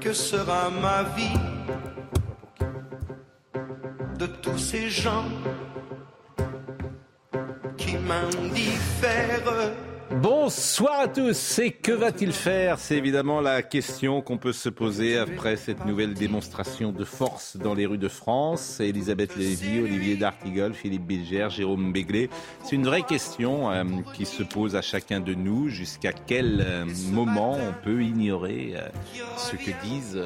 Que sera ma vie de tous ces gens qui m'indiffèrent Bonsoir à tous. Et que va-t-il faire? C'est évidemment la question qu'on peut se poser après cette nouvelle démonstration de force dans les rues de France. Elisabeth Lévy, Olivier D'Artigol, Philippe Bilger, Jérôme Béglé. C'est une vraie question euh, qui se pose à chacun de nous. Jusqu'à quel euh, moment on peut ignorer euh, ce que disent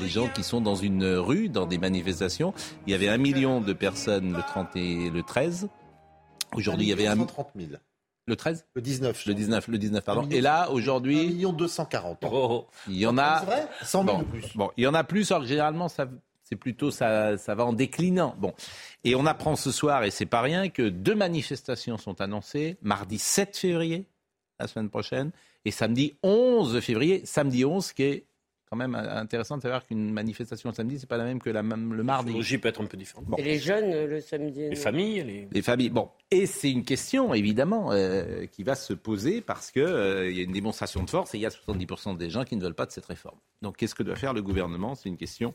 les gens qui sont dans une rue, dans des manifestations? Il y avait un million de personnes le 30 et le 13. Aujourd'hui, il y avait un... 30 000. Le 13 Le 19. Le 19, le 19, pardon. Et là, aujourd'hui. 1 million 240. Oh, il y en a. C'est vrai 100 000 bon, de plus. Bon, il y en a plus, alors que généralement, ça, c'est plutôt ça, ça va en déclinant. Bon. Et on apprend ce soir, et c'est pas rien, que deux manifestations sont annoncées. Mardi 7 février, la semaine prochaine, et samedi 11 février. Samedi 11, qui est quand même intéressant de savoir qu'une manifestation le samedi, c'est pas la même que la, même- le mardi. La peut être un peu différente. Bon. Et les jeunes euh, le samedi. Les familles, les... Les familles. Bon, et c'est une question évidemment euh, qui va se poser parce que euh, il y a une démonstration de force et il y a 70% des gens qui ne veulent pas de cette réforme. Donc, qu'est-ce que doit faire le gouvernement? C'est une question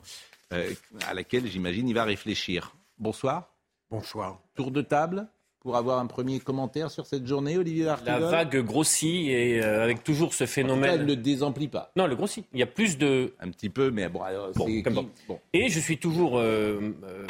euh, à laquelle j'imagine il va réfléchir. Bonsoir. Bonsoir. Tour de table pour avoir un premier commentaire sur cette journée, Olivier La Artigol. vague grossit et euh, avec toujours ce En tout cas, phénomène. elle ne désemplit pas. Non, le grossit. Il y a plus de. Un petit peu, mais bon, alors, Bon, comme bon. Et je suis toujours euh, euh,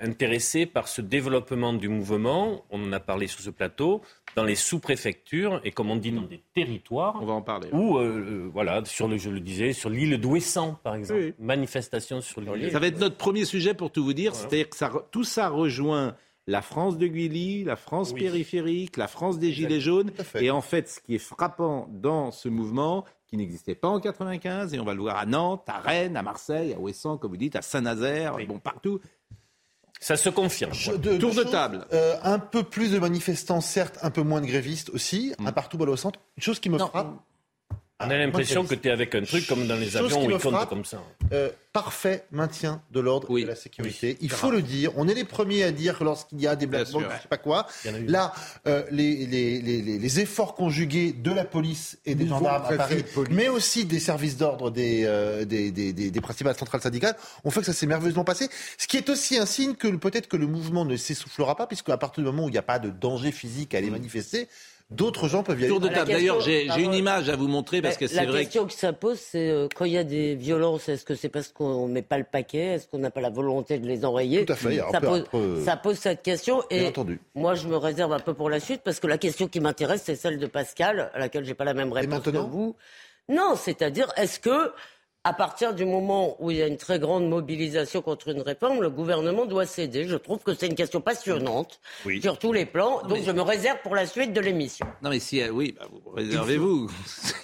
intéressé par ce développement du mouvement. On en a parlé sur ce plateau dans les sous-préfectures et comme on dit dans des territoires. On va en parler. Ou euh, voilà, sur le, je le disais, sur l'île d'Ouessant, par exemple, Oui. manifestation sur l'île. Ça va être notre premier sujet pour tout vous dire. C'est-à-dire que ça, tout ça rejoint la France de Guilly, la France Oui. périphérique, la France des Gilets jaunes. Et en fait, ce qui est frappant dans ce mouvement, qui n'existait pas en 95, et on va le voir à Nantes, à Rennes, à Marseille, à Ouessant, comme vous dites, à Saint-Nazaire, Oui. bon, partout. Ça se confirme. Je- de- Tour de table. Euh, un peu plus de manifestants, certes, un peu moins de grévistes aussi, Mm. un partout balle au centre. Une chose qui me Non. frappe. On a l'impression que tu es avec un truc comme dans les avions où ils comptent comme ça. Euh, parfait maintien de l'ordre Oui. et de la sécurité. Il faut le dire. On est les premiers à dire que lorsqu'il y a des black blocs, je sais pas quoi. Là, euh, les, les, les, les- les efforts conjugués de la police et des gendarmes à Paris, mais aussi des services d'ordre des, euh, des, des, des, des principales centrales syndicales, ont fait que ça s'est merveilleusement passé. Ce qui est aussi un signe que peut-être que le mouvement ne s'essoufflera pas, puisque à partir du moment où il n'y a pas de danger physique à aller manifester, d'autres gens peuvent y aller. Tour de La table. question- D'ailleurs, j'ai une image à vous montrer parce que La c'est vrai que question qui s'impose, c'est euh, quand il y a des violences, est-ce que c'est parce qu'on met pas le paquet? Est-ce qu'on n'a pas la volonté de les enrayer? Tout à fait. Ça, peu- pose, peu- ça pose cette question. Bien Et entendu. moi, je me réserve un peu pour la suite parce que la question qui m'intéresse, c'est celle de Pascal, à laquelle j'ai pas la même réponse que maintenant vous. Non, c'est-à-dire, est-ce que à partir du moment où il y a une très grande mobilisation contre une réforme, le gouvernement doit céder Je trouve que c'est une question passionnante Oui. sur tous les plans. Donc, je me réserve pour la suite de l'émission. non mais si euh, oui, bah, vous réservez-vous.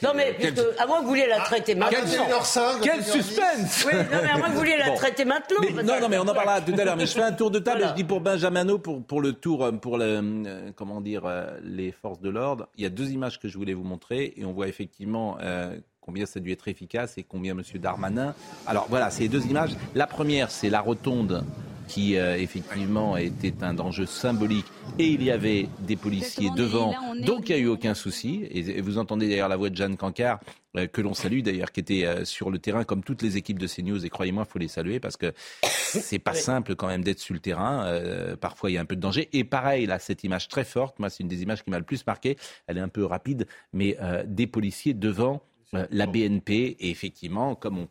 Non, mais Quel- puisque, à moins que vous vouliez la traiter maintenant. À 21h05, Quel 21h10. suspense Oui, non, mais à moins que vous vouliez la Bon. traiter maintenant. Mais- non, non, mais on en parlera tout à l'heure. Mais je fais un tour de table Voilà. et je dis pour Benjamino, pour, pour le tour, euh, pour le, euh, comment dire, euh, les forces de l'ordre. Il y a deux images que je voulais vous montrer et on voit effectivement euh, combien ça a dû être efficace et combien M. Darmanin. Alors voilà, c'est les deux images. La première, c'est la rotonde qui euh, effectivement était un enjeu symbolique et il y avait des policiers Exactement, devant, là, donc il n'y a eu au- aucun souci. Et, et vous entendez d'ailleurs la voix de Jeanne Cancard, euh, que l'on salue d'ailleurs, qui était euh, sur le terrain comme toutes les équipes de CNews. Et croyez-moi, il faut les saluer parce que c'est pas simple quand même d'être sur le terrain. Euh, parfois, il y a un peu de danger. Et pareil, là, cette image très forte, moi, c'est une des images qui m'a le plus marqué. Elle est un peu rapide, mais euh, des policiers devant euh, la BNP. Et effectivement, comme on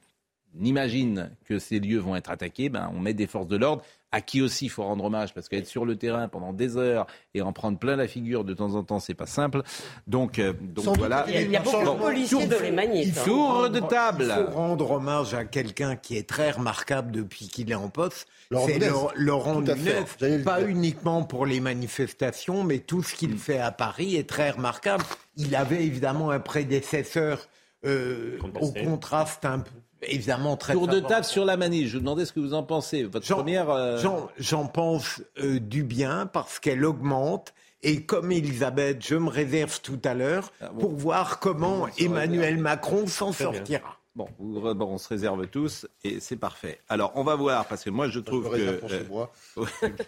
imagine que ces lieux vont être attaqués, ben, on met des forces de l'ordre à qui aussi il faut rendre hommage parce qu'être sur le terrain pendant des heures et en prendre plein la figure de temps en temps, c'est pas simple. Donc, euh, donc voilà. Il y a beaucoup de policiers de les Tour de table. Il faut rendre hommage à quelqu'un qui est très remarquable depuis qu'il est en poste. Laurent C'est. Laurent- le Pas uniquement pour les manifestations, mais tout ce Mm. qu'il fait à Paris est très remarquable. Il avait évidemment un prédécesseur euh, au contraste un peu, évidemment très Tour de favorable. table sur la manif. Je vous demandais ce que vous en pensez. Votre J'en- première. euh, J'en, j'en pense euh, du bien parce qu'elle augmente. Et comme Elisabeth, je me réserve tout à l'heure Ah bon. pour voir comment Emmanuel Macron s'en Très bien. sortira. Bon, vous- bon, on se réserve tous et c'est parfait. Alors, on va voir parce que moi, je Je trouve que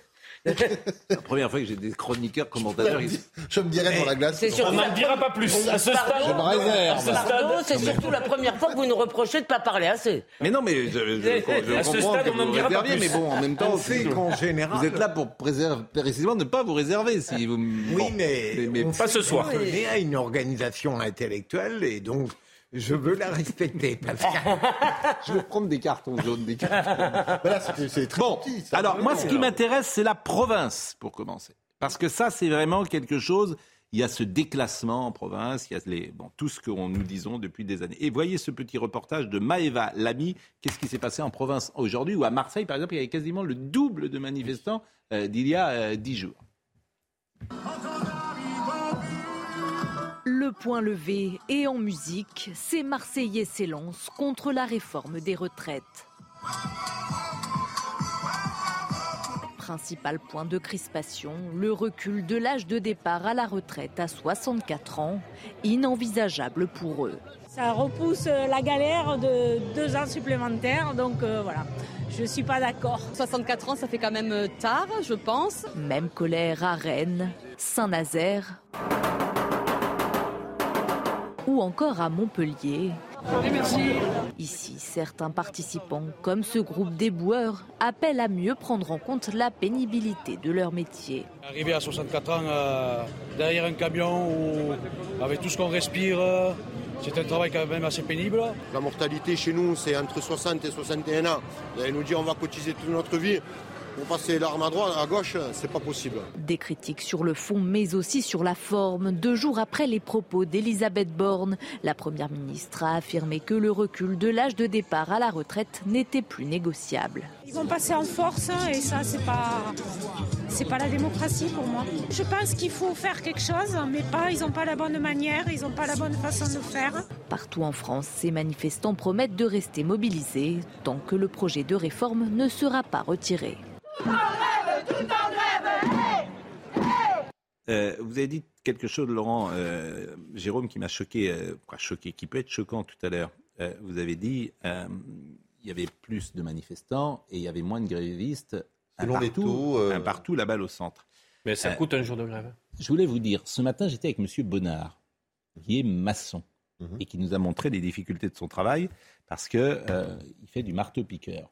la première fois que j'ai des chroniqueurs commentateurs. ils- Je me dirais dans la glace. C'est On n'en dira pas plus. À ce stade, Pardon Je me réserve. Pardon, c'est surtout la première fois que vous nous reprochez de ne pas parler assez. Mais non, mais je, je, je À ce stade, que on n'en vous dira pas plus. mais bon, en même temps, On qu'en général, vous êtes là pour préserver, précisément ne pas vous réserver. Si vous, Oui, bon. mais, mais- mais on pas ce soir. qu'on est à une organisation intellectuelle et donc je veux la respecter. Pascal. je vais prendre des cartons jaunes, des cartons. Voilà, c'est- c'est très Bon, petit, ça. alors moi, ce qui m'intéresse, c'est la province, pour commencer. Parce que ça, c'est vraiment quelque chose. Il y a ce déclassement en province, il y a les, bon, tout ce que nous disons depuis des années. Et voyez ce petit reportage de Maëva Lamy. Qu'est-ce qui s'est passé en province aujourd'hui Ou à Marseille, par exemple, il y avait quasiment le double de manifestants euh, d'il y a euh, dix jours. Le point levé et en musique, ces Marseillais s'élancent contre la réforme des retraites. Principal point de crispation, le recul de l'âge de départ à la retraite à 64 ans, inenvisageable pour eux. Ça repousse la galère de deux ans supplémentaires, donc euh, voilà, je ne suis pas d'accord. 64 ans, ça fait quand même euh, tard, je pense. Même colère à Rennes, Saint-Nazaire ou encore à Montpellier. Ici, certains participants, comme ce groupe des boueurs, appellent à mieux prendre en compte la pénibilité de leur métier. Arriver à 64 ans euh, derrière un camion ou avec tout ce qu'on respire, euh, c'est un travail quand même assez pénible. La mortalité chez nous, c'est entre 60 et 61 ans. Vous allez nous dire on va cotiser toute notre vie pour passer l'arme à droite, à gauche, c'est pas possible. Des critiques sur le fond, mais aussi sur la forme. Deux jours après les propos d'Elisabeth Borne, la Première ministre a affirmé que le recul de l'âge de départ à la retraite n'était plus négociable. Ils vont passer en force hein, et ça, c'est pas, c'est pas la démocratie pour moi. Je pense qu'il faut faire quelque chose, mais pas, ils n'ont pas la bonne manière, ils n'ont pas la bonne façon de faire. Partout en France, ces manifestants promettent de rester mobilisés tant que le projet de réforme ne sera pas retiré. Euh, vous avez dit quelque chose, Laurent, euh, Jérôme, qui m'a choqué, euh, quoi, choqué, qui peut être choquant tout à l'heure. Euh, vous avez dit euh, il y avait plus de manifestants et il y avait moins de grévistes un Selon les partout, taux, euh, un partout la balle au centre. Mais ça Euh, coûte un jour de grève. Je voulais vous dire, ce matin, j'étais avec Monsieur Bonnard, qui est maçon Mhm. et qui nous a montré les difficultés de son travail parce que euh, il fait du marteau-piqueur.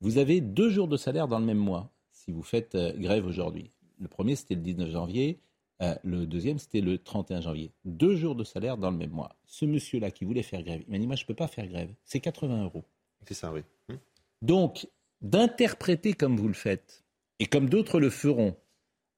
Vous avez deux jours de salaire dans le même mois si vous faites euh, grève aujourd'hui. Le premier, c'était le 19 janvier. euh, le deuxième, c'était le 31 janvier. Deux jours de salaire dans le même mois. Ce monsieur-là qui voulait faire grève, il m'a dit, moi, je ne peux pas faire grève. C'est 80 euros. C'est ça, oui. Hum. Donc, d'interpréter comme vous le faites, et comme d'autres le feront,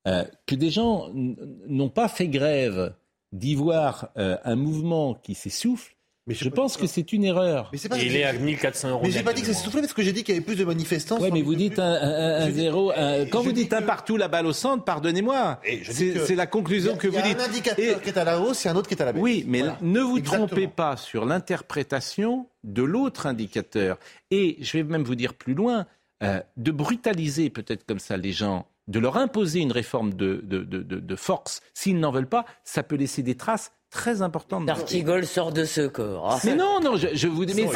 euh, que des gens n'ont pas fait grève, d'y voir euh, un mouvement qui s'essouffle, Mais je pense que c'est une erreur. Mais pas il est à 1400 euros. Mais j'ai pas dit que c'est soufflé parce que j'ai dit qu'il y avait plus de manifestants. Sans mais vous dites plus. un, un- un Je dis- zéro. un- quand vous dites un partout la balle au centre, pardonnez-moi. C'est que- la conclusion que Il y a vous dites. un indicateur Et- qui est à la hausse et un autre qui est à la baisse. Oui, mais Voilà. ne vous Exactement. trompez pas sur l'interprétation de l'autre indicateur. Et je vais même vous dire plus loin, euh, de brutaliser peut-être comme ça les gens, de leur imposer une réforme de, de, de- de- de force, s'ils n'en veulent pas, ça peut laisser des traces très importantes. dans- D'Artigol sort de ce corps. Mais non, non, je, je vous dis, mais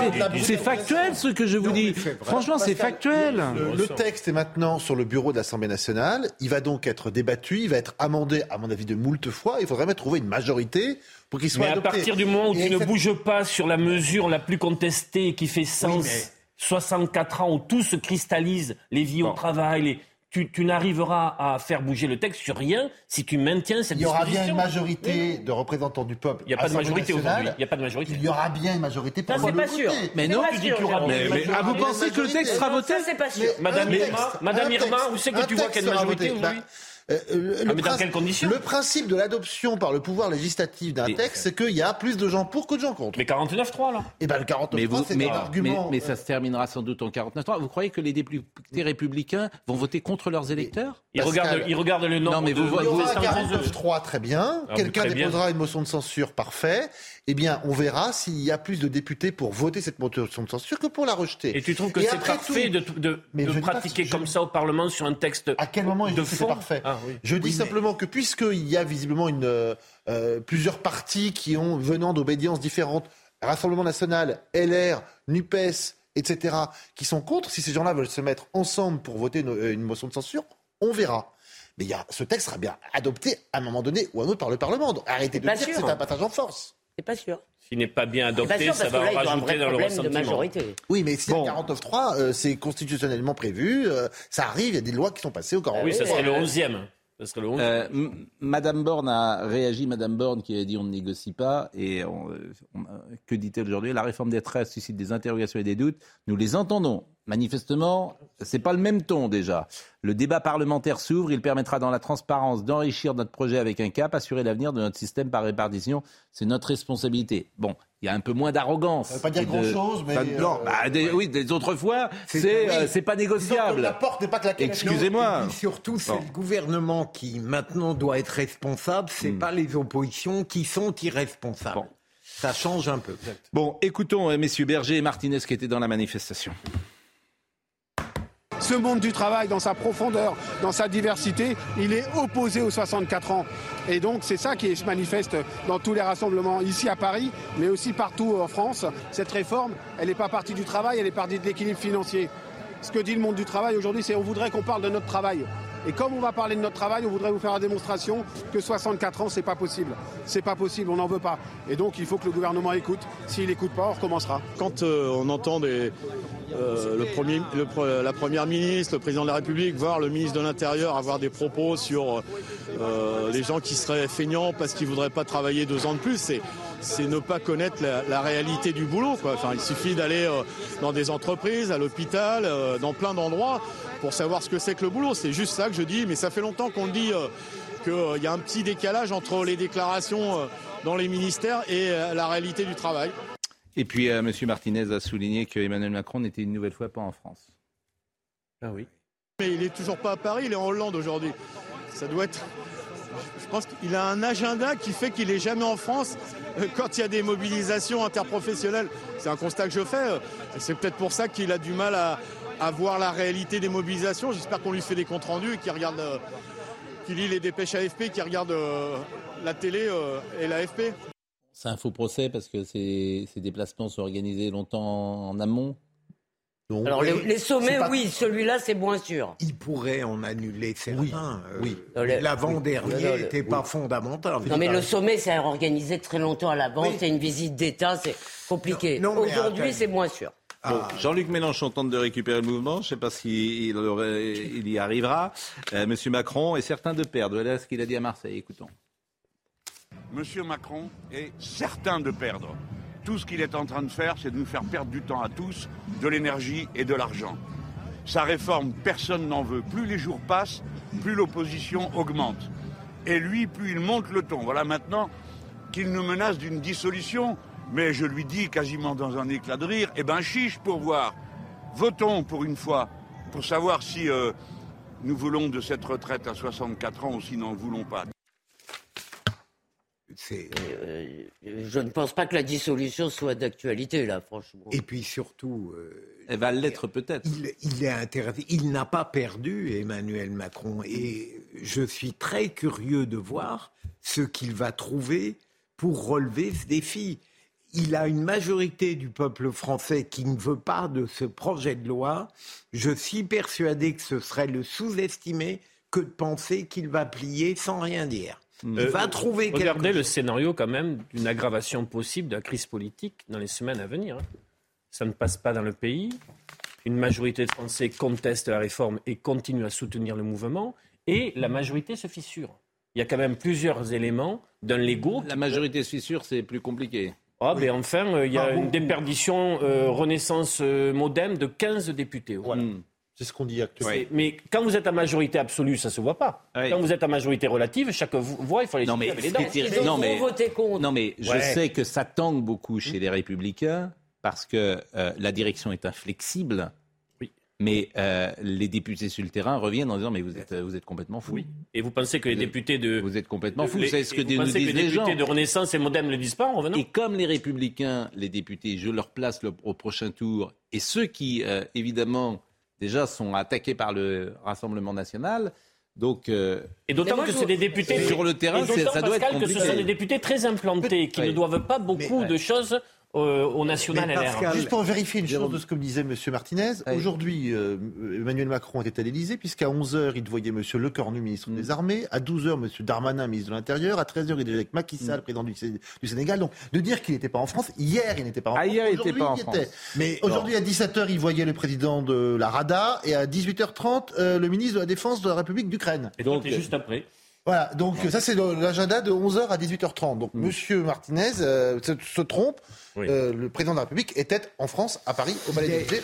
c'est- factuel ce que je vous Non, dis. Franchement, c'est factuel. Le, le texte est maintenant sur le bureau de l'Assemblée nationale. Il va donc être débattu, il va être amendé, à mon avis, de moult fois. Il faudrait même trouver une majorité pour qu'il soit Mais à adopté. partir du moment où Et tu ne cette- bouges pas sur la mesure la plus contestée qui fait sens, mais- 64 ans, où tout se cristallise, les vies au travail, les... tu, tu n'arriveras à faire bouger le texte sur rien si tu maintiens cette Il y aura bien une majorité de représentants du peuple. Il n'y a pas de majorité aujourd'hui. Il n'y a pas de majorité. Il y aura bien une majorité pour Ça, c'est le pas sûr. Mais non, tu dis qu'il y aura Mais- mais Ah, vous pensez que le texte sera voté c'est pas sûr. Mais Madame Irma, Madame Irma, où c'est que tu vois texte qu'il y a une sera majorité aujourd'hui euh, le, Ah, mais dans principe- quelles conditions Le principe de l'adoption par le pouvoir législatif d'un texte, c'est qu'il y a plus de gens pour que de gens contre. Mais 49-3, là Et ben le 49 Mais, vous, c'est mais, un argument. mais- mais ça se terminera sans doute en 49.3. Vous croyez que les députés républicains vont voter contre leurs électeurs? Ils regardent, ils regardent le nombre Non, mais de... vous voyez- Il y aura un de- 49-3, très bien. Ah, Quelqu'un très bien. déposera une motion de censure, parfait. Eh bien, on verra s'il y a plus de députés pour voter cette motion de censure que pour la rejeter. Et tu trouves que Et c'est parfait tout- de, pas pratiquer que- comme ça au Parlement sur un texte À quel moment de dit que c'est fond parfait? Ah, oui. Je dis Oui, mais- simplement que puisqu'il y a visiblement une, euh, euh, plusieurs partis qui ont venant d'obédiences différentes, Rassemblement national, LR, NUPES, etc., qui sont contre, si ces gens-là veulent se mettre ensemble pour voter une, euh, une motion de censure, on verra. Mais il y a, ce texte sera bien adopté à un moment donné ou à un autre par le Parlement. Donc arrêtez de Pas dire que sûr. c'est un passage en force. C'est pas sûr. S'il n'est pas bien pas adopté, sûr ça va là, rajouter vrai dans le problème de ressentiment. majorité. Oui, mais si Bon. y a 49.3, euh, c'est constitutionnellement prévu, euh, ça arrive, il y a des lois qui sont passées au 49.3. Oui, ça serait le 11e. Ça serait le 11e. Euh, M- Madame Borne a réagi, Madame Borne qui a dit on ne négocie pas. Et on- euh, on- que dit-elle aujourd'hui La réforme des retraites suscite des interrogations et des doutes. Nous les entendons. Manifestement, c'est pas le même ton déjà. Le débat parlementaire s'ouvre. Il permettra dans la transparence d'enrichir notre projet avec un cap, assurer l'avenir de notre système par répartition. C'est notre responsabilité. Bon, il y a un peu moins d'arrogance. Ça veut pas dire de- grand-chose, mais, non, euh, bah, des- oui, des autres fois, C'est- oui. euh, pas négociable. La porte n'est pas claquée. Excusez-moi. Surtout, c'est Bon. le gouvernement qui maintenant doit être responsable, c'est Hmm. pas les oppositions qui sont irresponsables. Bon. Ça change un peu. Bon, écoutons euh, messieurs Berger et Martinez qui étaient dans la manifestation. Ce monde du travail, dans sa profondeur, dans sa diversité, il est opposé aux 64 ans. Et donc c'est ça qui se manifeste dans tous les rassemblements ici à Paris, mais aussi partout en France. Cette réforme, elle n'est pas partie du travail, elle est partie de l'équilibre financier. Ce que dit le monde du travail aujourd'hui, c'est on voudrait qu'on parle de notre travail. Et comme on va parler de notre travail, on voudrait vous faire la démonstration que 64 ans, c'est pas possible. C'est pas possible, on n'en veut pas. Et donc il faut que le gouvernement écoute. S'il n'écoute pas, on recommencera. Quand euh, on entend des, euh, le premier, le la première ministre, le président de la République, voire le ministre de l'Intérieur avoir des propos sur euh, les gens qui seraient feignants parce qu'ils voudraient pas travailler deux ans de plus, c'est c'est ne pas connaître la, la réalité du boulot. Quoi. Enfin, il suffit d'aller euh, dans des entreprises, à l'hôpital, euh, dans plein d'endroits pour savoir ce que c'est que le boulot. C'est juste ça que je dis, mais ça fait longtemps qu'on dit euh, qu'il y a un petit décalage entre les déclarations euh, dans les ministères et euh, la réalité du travail. Et puis, euh, M. Martinez a souligné que Emmanuel Macron n'était une nouvelle fois pas en France. Ah oui. Mais il est toujours pas à Paris, il est en Hollande aujourd'hui. Ça doit être. Je pense qu'il a un agenda qui fait qu'il est jamais en France euh, quand il y a des mobilisations interprofessionnelles. C'est un constat que je fais. euh, C'est peut-être pour ça qu'il a du mal à, à voir la réalité des mobilisations. J'espère qu'on lui fait des comptes rendus et qu'il regarde, euh, qu'il lit les dépêches AFP, qu'il regarde euh, la télé euh, et l'AFP. C'est un faux procès parce que ces, ces déplacements sont organisés longtemps en amont. Alors les, les sommets, pas- oui, celui-là, c'est moins sûr. Il pourrait en annuler certains. euh, oui. Le- L'avant-dernier oui. N'était pas fondamental. Non mais le sommet, c'est organisé très longtemps à l'avance, c'est une visite d'État, c'est compliqué. Aujourd'hui, c'est moins sûr. Bon, Jean-Luc Mélenchon tente de récupérer le mouvement. Je ne sais pas s'il il y arrivera. Euh, Monsieur Macron est certain de perdre. Voilà ce qu'il a dit à Marseille. Écoutons. Monsieur Macron est certain de perdre. Tout ce qu'il est en train de faire, c'est de nous faire perdre du temps à tous, de l'énergie et de l'argent. Sa réforme, personne n'en veut. Plus les jours passent, plus l'opposition augmente. Et lui, plus il monte le ton. Voilà maintenant qu'il nous menace d'une dissolution. Mais je lui dis quasiment dans un éclat de rire, eh ben chiche pour voir. Votons pour une fois, pour savoir si euh, nous voulons de cette retraite à 64 ans ou si nous n'en voulons pas. Euh, je ne pense pas que la dissolution soit d'actualité, là, franchement. Et puis surtout. euh, Elle va l'être peut-être. Il, il est intéressé. Il n'a pas perdu Emmanuel Macron. Et je suis très curieux de voir ce qu'il va trouver pour relever ce défi. Il a une majorité du peuple français qui ne veut pas de ce projet de loi. Je suis persuadé que ce serait le sous-estimer que de penser qu'il va plier sans rien dire. Il Euh, va trouver quelque Regardez le scénario quand même d'une aggravation possible de la crise politique dans les semaines à venir. hein. Ça ne passe pas dans le pays. une majorité de Français conteste la réforme et continue à soutenir le mouvement, et la majorité se fissure. Il y a quand même plusieurs éléments d'un Lego. La majorité se fissure, c'est plus compliqué. Ah, ben enfin, euh, il y a une déperdition euh, Renaissance euh, modem de 15 députés. Hmm. C'est ce qu'on dit actuellement. Mais quand vous êtes à majorité absolue, ça se voit pas. Quand vous êtes à majorité relative, chaque voix, il faut les Non, mais, les dents. non, mais, contre. non, mais je Ouais. sais que ça tangue beaucoup chez les Républicains parce que euh, la direction est inflexible. Mais euh, les députés sur le terrain reviennent en disant mais vous êtes, vous êtes complètement fou. Et vous pensez que les députés de... Vous êtes complètement fou. Savez ce que nous pensez disent que les les gens. députés de Renaissance et Modem ne le disent pas en revenant Et comme les républicains, les députés, je leur place le- au prochain tour, et ceux qui, euh, évidemment, déjà sont attaqués par le Rassemblement national, donc... euh, Et d'autant que c'est des députés Sur le terrain, et ça doit être que ce sont des députés très implantés qui Oui. ne doivent pas beaucoup de choses euh, au national LR. Juste pour vérifier une chose de ce que me disait M. Martinez, aujourd'hui, euh, Emmanuel Macron était à l'Elysée, puisqu'à 11h, il voyait M. Lecornu, ministre Mm. des Armées, à 12h, M. Darmanin, ministre de l'Intérieur, à 13h, il était avec Macky Mm. Sall, président du, Sé- du Sénégal. Donc, de dire qu'il n'était pas en France, hier, il n'était pas en Ah, France. hier, il aujourd'hui, était pas en y France. était. Mais- aujourd'hui, à 17h, il voyait le président de la RADA, et à 18h30, euh, le ministre de la Défense de la République d'Ukraine. Et donc, juste après. Voilà, donc ça c'est l'agenda de 11h à 18h30. Donc Monsieur Martinez euh, se, se trompe. Euh, le président de la République était en France, à Paris, au Palais que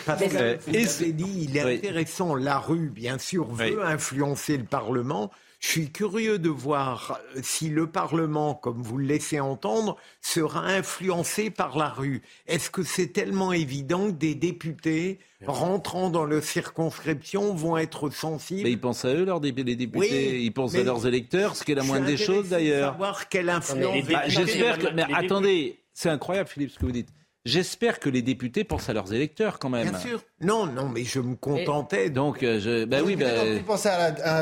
vous avez dit, il est Oui. intéressant, la rue, bien sûr, veut influencer le Parlement. Je suis curieux de voir si le Parlement, comme vous le laissez entendre, sera influencé par la rue. Est-ce que c'est tellement évident que des députés rentrant dans leur circonscription vont être sensibles Mais ils pensent à eux, leurs dé- les députés. Oui, ils pensent à leurs électeurs, ce qui est la moindre des choses d'ailleurs. savoir quelle influence- Bah, J'espère que. Mais Les attendez, c'est incroyable, Philippe, ce que vous dites. J'espère que les députés pensent à leurs électeurs quand même. Bien sûr. Non, non, mais je me contentais. Donc, euh, je. Bah oui, bah. Vous pensez à la- à-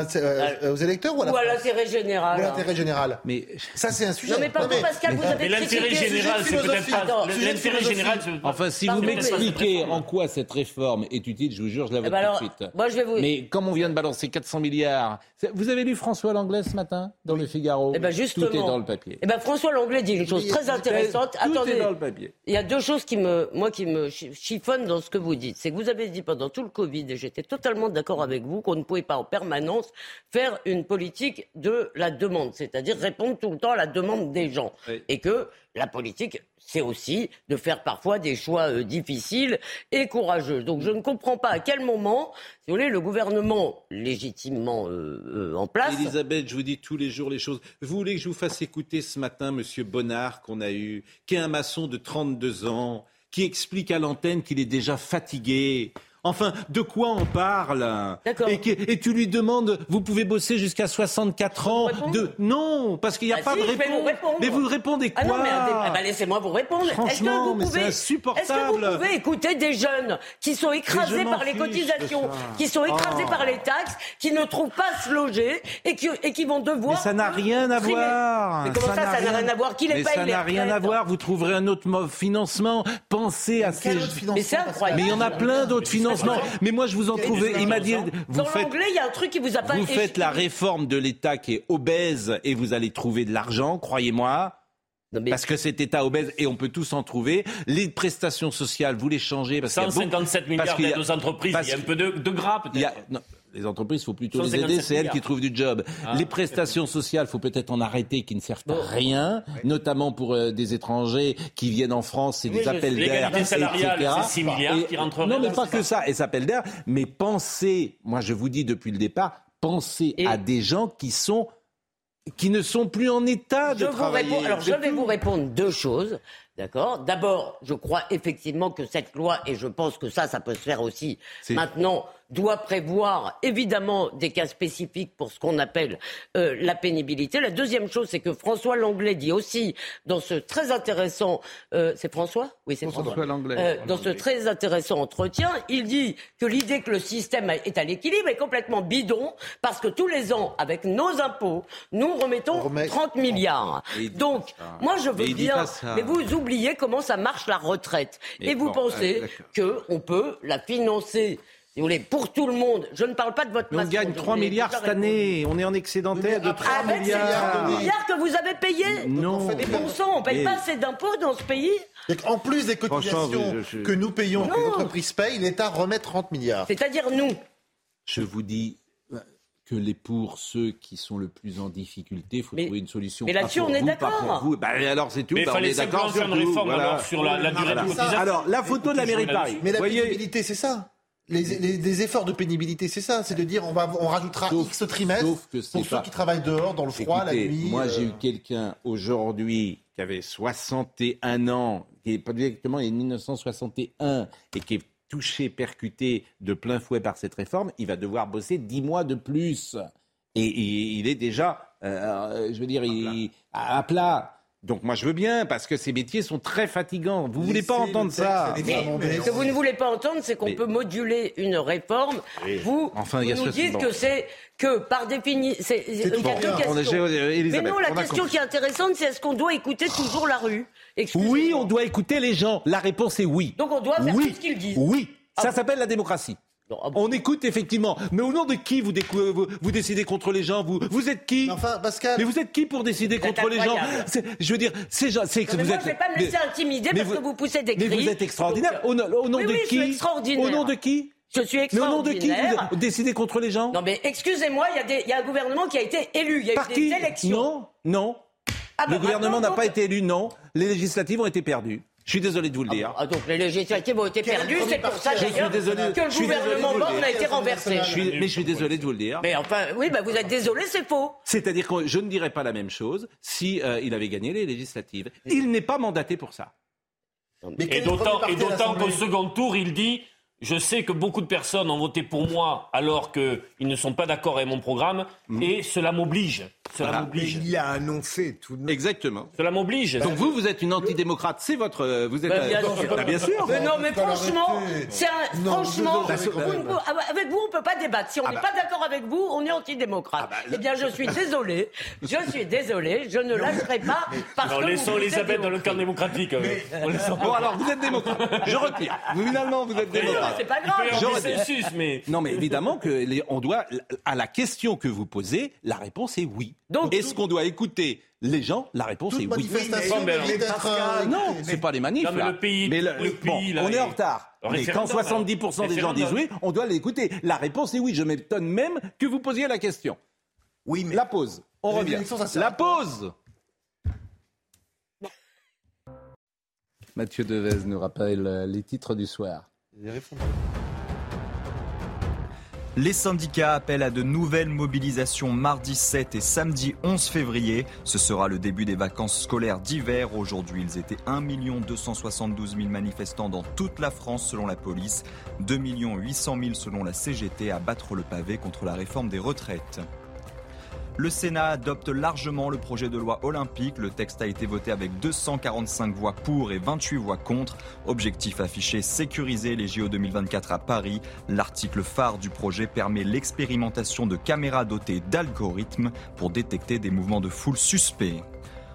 à- aux électeurs ou à la Ou à France l'intérêt général. Ou à l'intérêt général. Mais ça, c'est un sujet. Non, mais pardon, Pascal, vous avez Mais l'intérêt critiqué- général, c'est peut-être pas. L'intérêt général, c'est- Enfin, si Pardon, vous mais- m'expliquez en quoi cette réforme est utile, je vous jure, je la vote Eh ben alors, tout de suite. moi, je vais vous- Mais comme on vient de balancer 400 milliards, vous avez lu François Langlais ce matin dans le Figaro Eh ben justement. Tout est dans le papier. Eh ben François Langlais dit une chose très intéressante. Tout Attendez. est dans le papier. Il y a deux choses qui me, moi, qui me chi- chiffonnent dans ce que vous dites. C'est que vous avez dit pendant tout le Covid, et j'étais totalement d'accord avec vous, qu'on ne pouvait pas en permanence faire une politique de la demande, c'est-à-dire répondre tout le temps à la demande des gens. Oui. Et que la politique, c'est aussi de faire parfois des choix euh, difficiles et courageux. Donc je ne comprends pas à quel moment, si vous voulez, le gouvernement légitimement euh, euh, en place. Elisabeth, je vous dis tous les jours les choses. Vous voulez que je vous fasse écouter ce matin Monsieur Bonnard qu'on a eu, qui est un maçon de 32 ans, qui explique à l'antenne qu'il est déjà fatigué. Enfin, de quoi on parle et, que- et tu lui demandes, vous pouvez bosser jusqu'à 64 ans de Non, parce qu'il n'y a Ah pas si, de vous réponse. Mais vous répondez quoi Ah non, mais ah bah, laissez-moi vous répondre. Est-ce que Franchement, vous mais pouvez, c'est Est-ce que insupportable. vous pouvez écouter des jeunes qui sont écrasés par les cotisations, qui sont écrasés Oh. par les taxes, qui ne trouvent pas à se loger et qui, et qui vont devoir. Mais ça n'a rien à voir. Mais comment ça, ça n'a rien à voir Qui les Mais paye ça n'a rien à voir. Vous trouverez un autre financement. Pensez à ces. Mais c'est incroyable. Mais il y en a plein d'autres financements. Mais moi, je vous en trouve. Il m'a dit. Vous Dans faites. l'anglais, il y a un truc qui vous a pas Vous faites la réforme de l'État qui est obèse et vous allez trouver de l'argent, croyez-moi. Parce que cet État obèse, et on peut tous en trouver. Les prestations sociales, vous les changez. Parce qu'il y a beaucoup- 157 milliards parce qu'il y a- d'aides aux entreprises, parce il y a un peu de, de gras il y a- peut-être. Les entreprises, il faut plutôt les 157 aider, c'est elles qui trouvent du job. Ah. les prestations sociales, faut peut-être en arrêter qui ne servent à rien, notamment pour euh, des étrangers qui viennent en France, c'est Oui, des appels d'air. Etc. c'est 6 milliards Et- qui rentreraient Non, mais pas que ça. ça, et s'appelle d'air, mais pensez, moi je vous dis depuis le départ, pensez à des gens qui sont qui ne sont plus en état de Je vous travailler. réponds, alors je vais vous répondre deux choses. D'accord? D'abord, je crois effectivement que cette loi, et je pense que ça, ça peut se faire aussi maintenant, doit prévoir évidemment des cas spécifiques pour ce qu'on appelle euh, la pénibilité. La deuxième chose, c'est que François Langlais dit aussi dans ce très intéressant... euh, c'est François? Oui, c'est François. François Langlais. Euh, dans ce très intéressant entretien, il dit que l'idée que le système est à l'équilibre est complètement bidon parce que tous les ans, avec nos impôts, nous remettons 30 milliards. Donc, moi je veux bien, mais vous oubliez comment ça marche la retraite. Mais Et vous pensez ouais, d'accord. qu'on peut la financer si si vous voulez, pour tout le monde. Je ne parle pas de votre Mais on gagne je 3 vous l'ai milliards cette année. On est en excédentaire de 3 Avec ces milliards. 30 milliards que vous avez payés Non. Mais bon sang, on paye Mais- pas assez d'impôts dans ce pays En plus des cotisations Franchement, je- je- que nous payons, que Non. entreprises payent, l'État remet 30 milliards. C'est-à-dire nous. Je vous dis que les pour ceux qui sont le plus en difficulté, il faut trouver une solution. mais là-dessus, on est d'accord. Bah, alors c'est tout. Mais Bah, on fallait est d'accord sur une réforme, Voilà. alors, sur la- la durée de Voilà. cotisation. Alors la photo de la mairie de Paris. Mais la pénibilité, c'est ça. Les, efforts de pénibilité, c'est ça. C'est de dire on, va, on rajoutera X trimestres sauf que pour ceux qui travaillent dehors, dans le froid, Écoutez, la nuit. Moi, j'ai euh, eu quelqu'un aujourd'hui qui avait 61 ans, qui est pas directement est 1961 et qui est touché, percuté de plein fouet par cette réforme. Il va devoir bosser 10 mois de plus. Et, et il est déjà, euh, je veux dire, il- à plat. Donc moi je veux bien parce que ces métiers sont très fatigants. Vous voulez pas entendre ça Mais ce que vous ne voulez pas entendre, c'est qu'on Mais- peut moduler une réforme. Oui. Vous, Enfin, nous dites bon. que c'est que par définition, c'est Bon, j'ai- Mais non, la question qui est intéressante, c'est est-ce qu'on doit écouter toujours la rue? Oui, on doit écouter les gens. La réponse est oui. Donc on doit faire oui. tout ce qu'ils disent. Oui, ça s'appelle la démocratie. On écoute effectivement. Mais au nom de qui vous, décou- vous, vous décidez contre les gens vous, vous êtes qui? Enfin, Pascal. Mais vous êtes qui pour décider contre les gens? Je veux dire, ces gens, c'est que mais vous moi, êtes. je vais pas me mais- laisser intimider mais parce que vous poussez des Mais cris. vous êtes extraordinaire. Au, nom- au nom Oui, de oui, je qui? suis extraordinaire. Au nom de qui? Je suis Mais au nom de qui extraordinaire. vous décidez contre les gens? Non mais excusez-moi, il y, a des- il y a un gouvernement qui a été élu, il y a Par eu qui des élections. Non, non. Ah bah le gouvernement maintenant, n'a pas été élu, non. Les législatives ont été perdues. Je suis désolé de vous le dire. Ah, donc les législatives ont été perdues, c'est pour ça Je suis désolé. que le gouvernement Borne a été renversé. Je suis- mais je suis désolé de vous le dire. Mais enfin, oui, bah vous êtes désolé, c'est faux. C'est-à-dire que je ne dirais pas la même chose si euh, il avait gagné les législatives. Il n'est pas mandaté pour ça. Et d'autant, et d'autant qu'au second tour, il dit Je sais que beaucoup de personnes ont voté pour moi alors qu'ils ne sont pas d'accord avec mon programme et cela m'oblige. Cela Voilà. m'oblige. Il a annoncé tout de même. Exactement. Cela m'oblige. Donc vous, vous êtes une antidémocrate. C'est votre. euh, Vous êtes. Bah, bien euh, sûr. bah, bien sûr. Mais non, mais franchement, c'est un, Non, franchement, vous êtes- vous ne pouvez- avec vous, on peut pas débattre. Si on Ah n'est bah. pas d'accord avec vous, on est antidémocrate. eh bien, je suis désolé. Je suis désolé. Je ne lâcherai pas parce Non, que laissons Elisabeth dans le camp démocratique. euh. On Bon alors, vous êtes démocrate. Je retire. Vous, finalement, vous êtes Après, démocrate. c'est pas Il peut y grave. Je retire. mais Non, mais évidemment que les- on doit à la question que vous posez, la réponse est oui. Donc, est-ce qu'on doit écouter les gens La réponse est oui. Non, c'est pas les manifs. Non, mais là. le pays- Mais le bon, pays, là, on est en retard. Mais quand référendum, 70% des gens disent oui, on doit l'écouter. La réponse est oui. Je m'étonne même que vous posiez la question. Oui, mais La pause. On revient. La pause. Mathieu Devez nous rappelle euh, les titres du soir. Les syndicats appellent à de nouvelles mobilisations mardi 7 et samedi 11 février. Ce sera le début des vacances scolaires d'hiver. Aujourd'hui, ils étaient 1 272 000 manifestants dans toute la France selon la police, 2 800 000 selon la CGT à battre le pavé contre la réforme des retraites. Le Sénat adopte largement le projet de loi olympique. Le texte a été voté avec 245 voix pour et 28 voix contre. Objectif affiché, sécuriser les JO 2024 à Paris. L'article phare du projet permet l'expérimentation de caméras dotées d'algorithmes pour détecter des mouvements de foule suspects.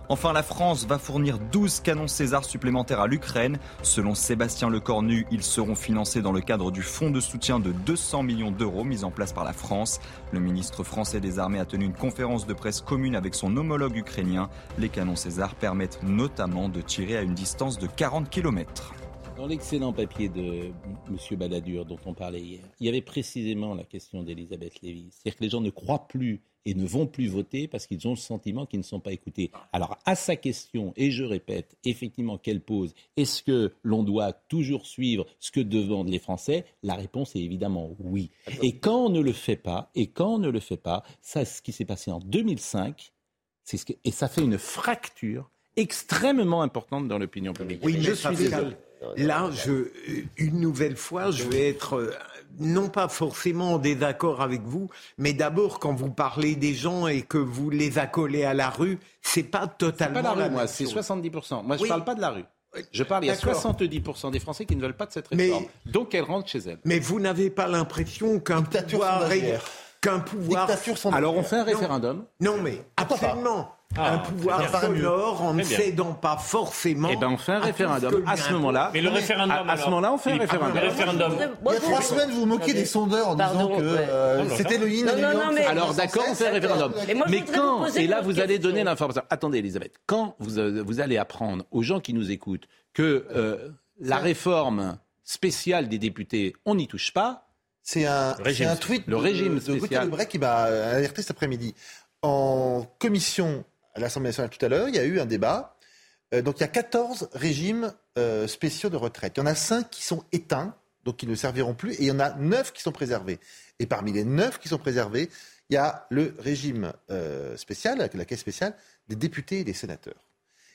Enfin, la France va fournir 12 canons César supplémentaires à l'Ukraine. Selon Sébastien Lecornu, ils seront financés dans le cadre du fonds de soutien de 200 millions d'euros mis en place par la France. Le ministre français des Armées a tenu une conférence de presse commune avec son homologue ukrainien. Les canons César permettent notamment de tirer à une distance de 40 km. Dans l'excellent papier de M. Balladur dont on parlait hier, il y avait précisément la question d'Elisabeth Lévy. C'est-à-dire que les gens ne croient plus et ne vont plus voter parce qu'ils ont le sentiment qu'ils ne sont pas écoutés. Alors à sa question, et je répète, effectivement qu'elle pose, est-ce que l'on doit toujours suivre ce que demandent les Français? La réponse est évidemment oui. Et quand on ne le fait pas, et quand on ne le fait pas, ça, ce qui s'est passé en 2005, c'est ce que, et ça fait une fracture extrêmement importante dans l'opinion publique. Oui, je suis. Là, je, une nouvelle fois, je vais être euh, non pas forcément en désaccord avec vous, mais d'abord quand vous parlez des gens et que vous les accolez à la rue, c'est pas totalement Pas la rue, la moi, c'est chose. 70%. Moi, je Oui. parle pas de la rue. Je parle, il y a D'accord. 70% des Français qui ne veulent pas de cette Mais- réforme. Donc, elle rentre chez elle. Mais vous n'avez pas l'impression qu'un pouvoir, qu'un pouvoir. Dictature. Alors, on fait un Non. référendum. Non, mais absolument. Un pouvoir sonore en ne cédant pas forcément. Eh ben on fait un référendum. À ce moment-là. Mais le référendum. À, à ce moment-là, on fait un référendum. Le référendum. Il y a trois semaines, vous vous moquez des sondeurs en disant que euh, c'était le yin et. Alors d'accord, on fait un référendum. Mais quand, et là vous allez donner l'information. Attendez, Elisabeth, quand vous, vous allez apprendre aux gens qui nous écoutent que euh, la réforme spéciale des députés, on n'y touche pas. C'est un, un tweet le régime de, spécial. de Lebray qui m'a alerté cet après-midi. En commission à l'Assemblée nationale tout à l'heure, il y a eu un débat. Euh, donc il y a 14 régimes euh, spéciaux de retraite. Il y en a 5 qui sont éteints, donc qui ne serviront plus, et il y en a 9 qui sont préservés. Et parmi les 9 qui sont préservés, il y a le régime euh, spécial, la caisse spéciale, des députés et des sénateurs.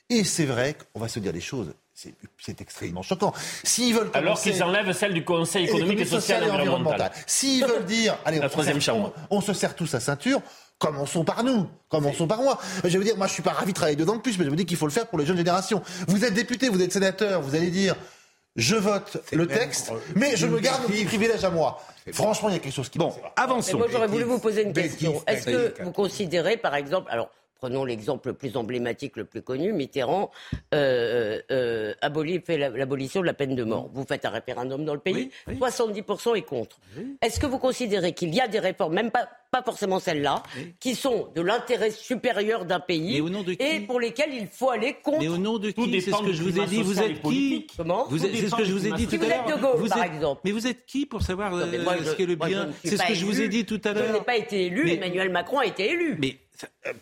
Et c'est vrai qu'on va se dire des choses, c'est extrêmement choquant. S'ils veulent Alors qu'ils enlèvent celle du Conseil économique et, social, et environnemental. S'ils veulent dire, allez, la on, troisième se. On, on, se serre tous à ceinture, commençons par nous, commençons par moi. Je veux dire, moi je suis pas ravi de travailler dedans de plus, mais je me dis qu'il faut le faire pour les jeunes générations. Vous êtes député, vous êtes sénateur, vous allez dire, je vote le texte, mais je me garde mon privilège à moi. Franchement, il y a quelque chose qui... Bon, avançons. moi, j'aurais voulu vous poser une question. Est-ce que vous considérez, par exemple, alors prenons l'exemple le plus emblématique, le plus connu, Mitterrand euh, euh, abolit, fait l'abolition de la peine de mort. Vous faites un référendum dans le pays, oui, oui. 70% est contre. Oui. Est-ce que vous considérez qu'il y a des réformes, même pas, pas forcément celles-là, qui sont de l'intérêt supérieur d'un pays et pour lesquelles il faut aller contre Mais au nom de qui C'est ce que je vous ai dit. Vous êtes qui Comment vous êtes, C'est ce que je vous ai dit tout à l'heure. Vous êtes de vous par êtes, exemple. Mais vous êtes qui pour savoir non, moi, ce qu'est le bien C'est ce que je vous ai dit tout à l'heure. Je n'ai pas été élu. Emmanuel Macron a été élu. Mais euh,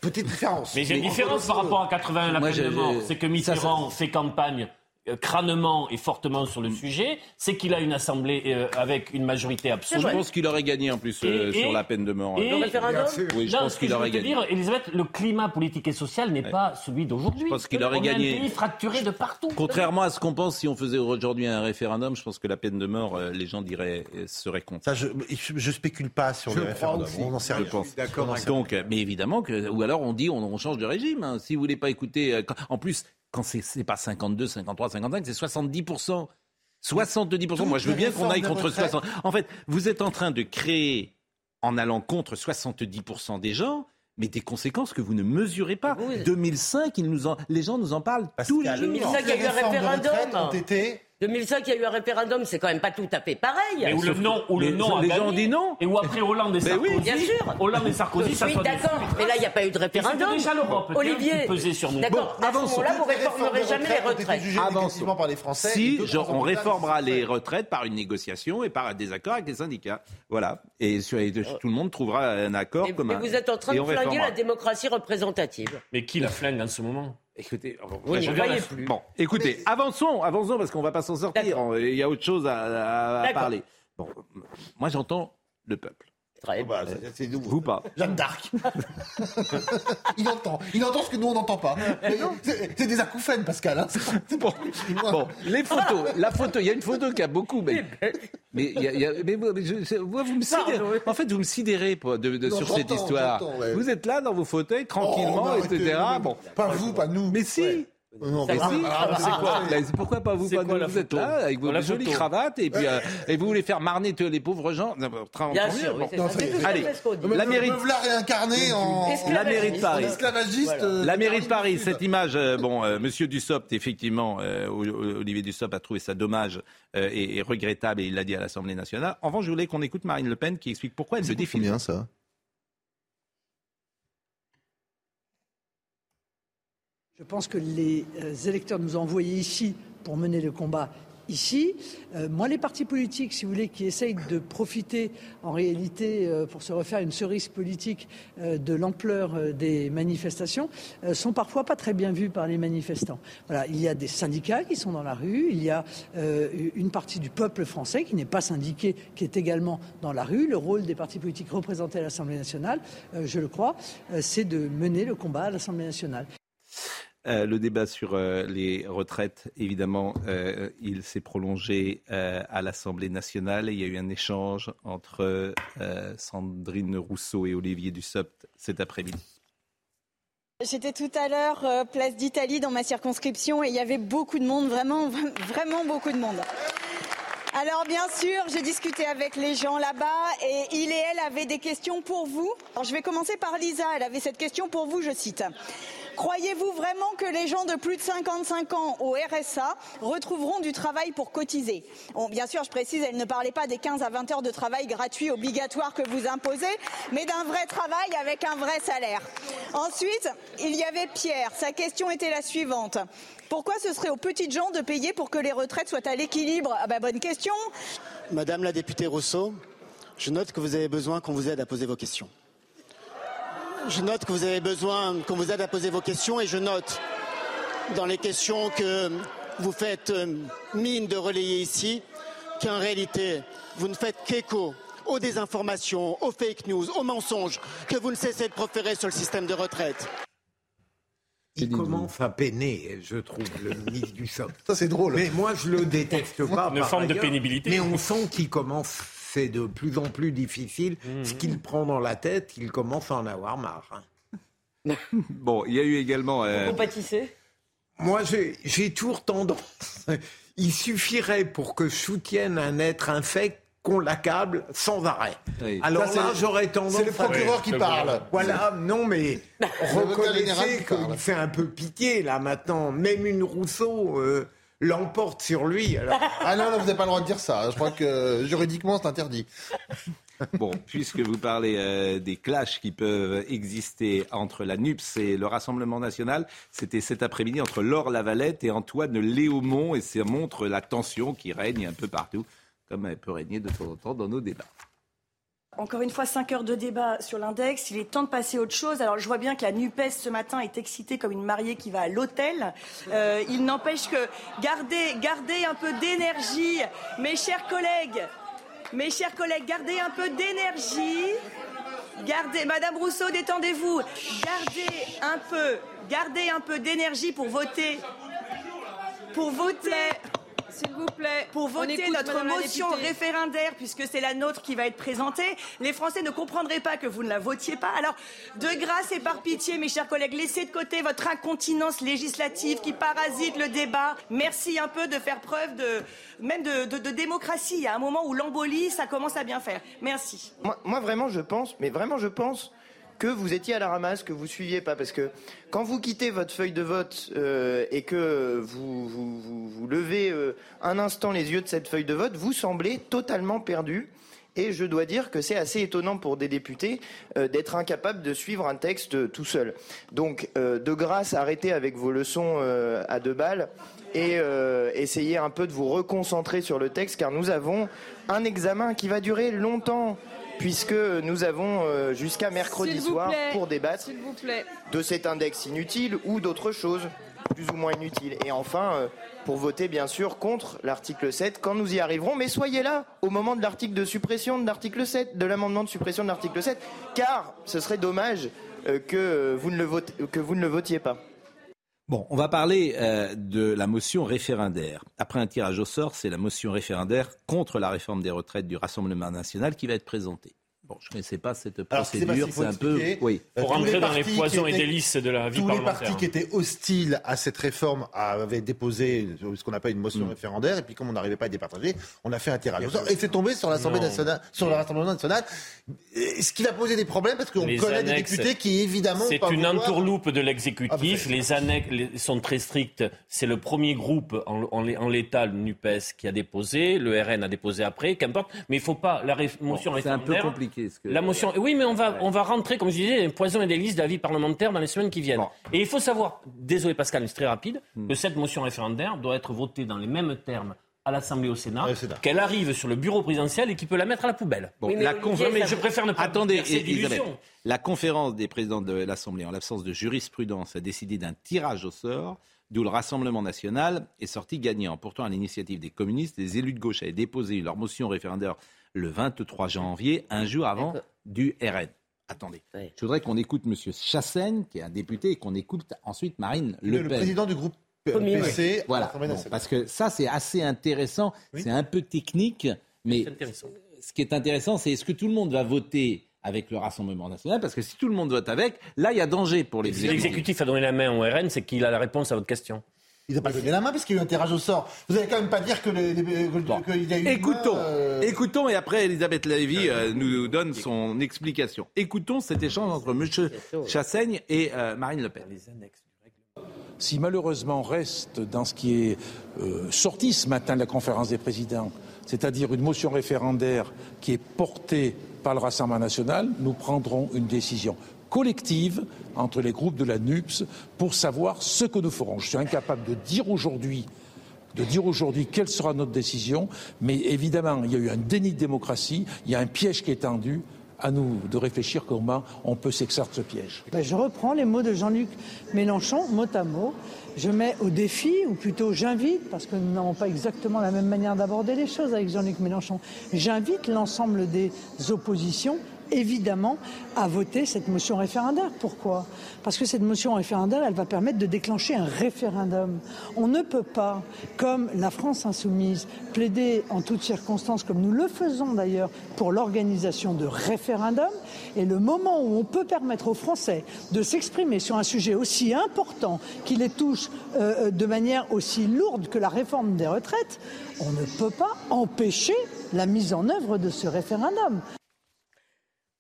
petite différence. Mais j'ai une différence par rapport à 81 la peine de mort. C'est que Mitterrand fait campagne crânement et fortement sur le sujet, c'est qu'il a une assemblée euh, avec une majorité absolue. Je pense qu'il aurait gagné en plus euh, Et- sur et- la peine de mort. Et, Le référendum Oui, je Non, pense qu'il je aurait gagné. dire, Elisabeth, le climat politique et social n'est pas celui d'aujourd'hui. Je pense qu'il aurait On gagné. est un pays fracturé de partout. Contrairement à ce qu'on pense, si on faisait aujourd'hui un référendum, je pense que la peine de mort, euh, les gens diraient, euh, seraient contre. Ça, je, je, je spécule pas sur Je le référendum. aussi. On en sait Je rien. pense. D'accord Donc, euh, mais évidemment que, ou alors on dit on, on change de régime. hein. Si vous voulez pas écouter, euh, en plus, quand c'est pas 52, 53, 55, c'est 70% 70% Moi, je veux bien qu'on aille contre retraite. 60. En fait, vous êtes en train de créer, en allant contre 70% des gens. Mais des conséquences que vous ne mesurez pas. Oui. 2005, ils nous en- les gens nous en parlent tous les jours. 2005, il y a eu un les réformes de référendum. retraite ont été 2005, il y a eu un référendum, c'est quand même pas tout à fait pareil. Mais où le non, où le les- non a les gens dit non. Et où après Hollande et Sarkozy, oui, bien sûr. Hollande et Sarkozy, Je ça suis soit d'accord, mais là, il n'y a pas eu de référendum. déjà l'Europe, Olivier, pesait sur nous. D'accord, à ce avançons. moment-là, vous réformerez jamais les retraites. Avançons. par les Français. Si, on réformera les retraites par une négociation et par un désaccord avec les syndicats. Voilà. Et, et tout le monde trouvera un accord Mais, commun. mais vous êtes en train de flinguer la démocratie représentative. Mais qui la flingue en ce moment? Écoutez, je regarde- plus. bon, écoutez, avançons, avançons parce qu'on va pas s'en sortir. Il y a autre chose à, à- parler. Bon, moi j'entends le peuple. Très Oh, bah, c'est- nouveau. Vous pas. Jeanne d'Arc. il entend. Il entend ce que nous, on n'entend pas. C'est des acouphènes, Pascal. hein. Bon, les photos, la photo, il y a une photo qui a beaucoup, mais, mais, y a- y a- mais moi, mais je- moi, vous me sidérez. En fait, vous me sidérez pas, de, de- Non, sur cette histoire. ouais. Vous êtes là dans vos fauteuils, tranquillement, Oh, etc. Bon, Pas vous, pas nous. mais si. Ouais. Non, si. ça Ah, c'est quoi c'est pourquoi pas vous quoi la Vous êtes là avec vos La jolies photo. cravates et puis euh, et vous voulez faire marner tous les pauvres gens? Non, bah, Bien sûr, Non, Allez. La mairie- Me voilà réincarné en, La mairie de Paris. esclavagiste. euh, La mairie de Paris, Sud. cette image, euh, bon, euh, Monsieur Dussopt, effectivement, euh, Olivier Dussopt a trouvé ça dommage euh, et, et regrettable, et il l'a dit à l'Assemblée nationale. En revanche, je voulais qu'on écoute Marine Le Pen qui explique pourquoi elle se définit. bien ça? Je pense que les euh, électeurs nous ont envoyés ici pour mener le combat ici. Euh, moi, les partis politiques, si vous voulez, qui essayent de profiter en réalité euh, pour se refaire une cerise politique de l'ampleur des manifestations, sont parfois pas très bien vus par les manifestants. Il y a des syndicats qui sont dans la rue, il y a une partie du peuple français qui n'est pas syndiqué, qui est également dans la rue. Le rôle des partis politiques représentés à l'Assemblée nationale, je le crois, c'est de mener le combat à l'Assemblée nationale. Euh, le débat sur euh, les retraites, évidemment, euh, il s'est prolongé à l'Assemblée nationale. Il y a eu un échange entre Sandrine Rousseau et Olivier Dussopt cet après-midi. J'étais tout à l'heure place d'Italie dans ma circonscription et il y avait beaucoup de monde, vraiment, vraiment beaucoup de monde. Alors bien sûr, j'ai discuté avec les gens là-bas et il et elle avaient des questions pour vous. Alors je vais commencer par Lisa, elle avait cette question pour vous, je cite. Croyez-vous vraiment que les gens de plus de 55 ans au RSA retrouveront du travail pour cotiser? Bien sûr, je précise, elle ne parlait pas des 15 à 20 heures de travail gratuit obligatoire que vous imposez, mais d'un vrai travail avec un vrai salaire. Ensuite, il y avait Pierre. Sa question était la suivante. Pourquoi ce serait aux petites gens de payer pour que les retraites soient à l'équilibre? Ah ben bonne question. Madame la députée Rousseau, je note que vous avez besoin qu'on vous aide à poser vos questions. Je note que vous avez besoin qu'on vous aide à poser vos questions et je note dans les questions que vous faites euh, mine de relayer ici qu'en réalité, vous ne faites qu'écho aux désinformations, aux fake news, aux mensonges que vous ne cessez de proférer sur le système de retraite. Il commence à peiner, je trouve, le ministre du SOC. Ça, c'est drôle. Mais moi, je le déteste pas. Une par forme de pénibilité. Mais on sent qu'il commence, c'est de plus en plus difficile. Mmh. Ce qu'il prend dans la tête, il commence à en avoir marre. hein. Bon, il y a eu également. euh, Compatissez? Moi, j'ai toujours tendance. Il suffirait pour que je soutienne un être infect qu'on l'accable sans arrêt. Alors Ça, c'est là, le- j'aurais tendance. c'est le procureur à- qui parle. Voilà, non, mais reconnaissez qu'il fait un peu pitié là maintenant. Même une Rousseau euh, l'emporte sur lui. Alors. Ah non, non, vous n'avez pas le droit de dire ça. Je crois que euh, juridiquement, c'est interdit. Bon, puisque vous parlez euh, des clashs qui peuvent exister entre la NUPS et le Rassemblement national, c'était cet après-midi entre Laure Lavalette et Antoine Léaumont, et ça montre la tension qui règne un peu partout, comme elle peut régner de temps en temps dans nos débats. Encore une fois, 5 heures de débat sur l'index. Il est temps de passer à autre chose. Alors, je vois bien que la NUPES ce matin est excitée comme une mariée qui va à l'hôtel. Euh, il n'empêche que gardez, gardez un peu d'énergie, mes chers collègues. Mes chers collègues, gardez un peu d'énergie. Gardez, Madame Rousseau, détendez-vous. Gardez un peu, gardez un peu d'énergie pour voter. Pour voter. S'il vous plaît. Pour voter notre Madame motion référendaire, puisque c'est la nôtre qui va être présentée, les Français ne comprendraient pas que vous ne la votiez pas. Alors, de grâce et par pitié, mes chers collègues, laissez de côté votre incontinence législative qui parasite le débat. Merci un peu de faire preuve de, même de, de- de démocratie. Il y a un moment où l'embolie, ça commence à bien faire. Merci. Moi, moi, vraiment, je pense, mais vraiment, je pense que vous étiez à la ramasse, que vous suiviez pas, parce que quand vous quittez votre feuille de vote euh, et que vous, vous, levez euh, un instant les yeux de cette feuille de vote, vous semblez totalement perdu. Et je dois dire que c'est assez étonnant pour des députés euh, d'être incapables de suivre un texte tout seul. Donc, de grâce, arrêtez avec vos leçons à deux balles et essayez un peu de vous reconcentrer sur le texte, car nous avons un examen qui va durer longtemps, puisque nous avons euh, jusqu'à mercredi soir plaît. pour débattre S'il vous plaît. de cet index inutile ou d'autres choses plus ou moins inutiles. Et enfin, euh, pour voter bien sûr contre l'article 7 quand nous y arriverons. Mais soyez là au moment de l'article de suppression de l'article 7, de l'amendement de suppression de l'article 7, car ce serait dommage euh, que, vous ne le vote- que vous ne le votiez pas. Bon, on va parler euh, de la motion référendaire. Après un tirage au sort, c'est la motion référendaire contre la réforme des retraites du Rassemblement national qui va être présentée. Bon, je ne connaissais pas cette procédure, c'est un peu... Oui. Pour tous rentrer les dans les poisons qui et étaient- délices de la vie Tous les parlementaire. partis qui étaient hostiles à cette réforme avaient déposé ce qu'on appelle une motion Mm. référendaire, et puis comme on n'arrivait pas à y départager, on a fait un tirage et c'est tombé sur l'Assemblée nationale, sur le Rassemblement national, ce qui va poser des problèmes parce qu'on Les connaît des annexes, députés qui évidemment C'est pas une vouloir- entourloupe de Ah, l'exécutif. bah, les annexes les- sont très strictes. C'est le premier groupe en, en, en l'état, le NUPES, qui a déposé. Le RN a déposé après, qu'importe. Mais il ne faut pas. La ré- motion c'est un peu référendaire- compliqué, ce que- La motion. Oui, mais on va, on va rentrer, comme je disais, les poisons et délices de la vie parlementaire dans les semaines qui viennent. Et il faut savoir, désolé Pascal, mais c'est très rapide, Hmm. que cette motion référendaire doit être votée dans les mêmes termes à l'Assemblée et au Sénat, qu'elle arrive sur le bureau présidentiel et qu'il peut la mettre à la poubelle. Bon, Oui, mais la Olivier, conférence- mais je préfère ne pas Attendez, Elisabeth. La conférence des présidents de l'Assemblée, en l'absence de jurisprudence, a décidé d'un tirage au sort, d'où le Rassemblement national est sorti gagnant. Pourtant, à l'initiative des communistes, les élus de gauche avaient déposé leur motion référendaire le 23 janvier, un jour avant du RN. Attendez, je voudrais qu'on écoute M. Chassaigne, qui est un député, et qu'on écoute ensuite Marine Le, Le le Pen. président du groupe. PC Voilà, Bon, parce que ça c'est assez intéressant, c'est un peu technique, mais ce qui est intéressant, c'est est-ce que tout le monde va voter avec le Rassemblement national? Parce que si tout le monde vote avec, là il y a danger pour Si l'exécutif. l'exécutif a donné la main au RN, c'est qu'il a la réponse à votre question. Il n'a pas donné la main parce qu'il y a eu un tirage au sort. Vous n'allez quand même pas dire que qu'il y a eu. une Écoutons, main, euh, écoutons et après Elisabeth Lévy euh, nous donne son explication. Écoutons cet échange entre M. Chassaigne et euh, Marine Le Pen. Si malheureusement on reste dans ce qui est euh, sorti ce matin de la conférence des présidents, c'est-à-dire une motion référendaire qui est portée par le Rassemblement national, nous prendrons une décision collective entre les groupes de la NUPS pour savoir ce que nous ferons. Je suis incapable de dire aujourd'hui quelle sera notre décision, mais évidemment, il y a eu un déni de démocratie, il y a un piège qui est tendu, à nous de réfléchir comment on peut s'extraire de ce piège. Ben, je reprends les mots de Jean-Luc Mélenchon, mot à mot. Je mets au défi, ou plutôt j'invite, parce que nous n'avons pas exactement la même manière d'aborder les choses avec Jean-Luc Mélenchon, j'invite l'ensemble des oppositions évidemment à voter cette motion référendaire. Pourquoi? Parce que cette motion référendaire, elle va permettre de déclencher un référendum. On ne peut pas, comme la France insoumise, plaider en toutes circonstances, comme nous le faisons d'ailleurs, pour l'organisation de référendums. Et le moment où on peut permettre aux Français de s'exprimer sur un sujet aussi important qui les touche euh, euh, de manière aussi lourde que la réforme des retraites, on ne peut pas empêcher la mise en œuvre de ce référendum.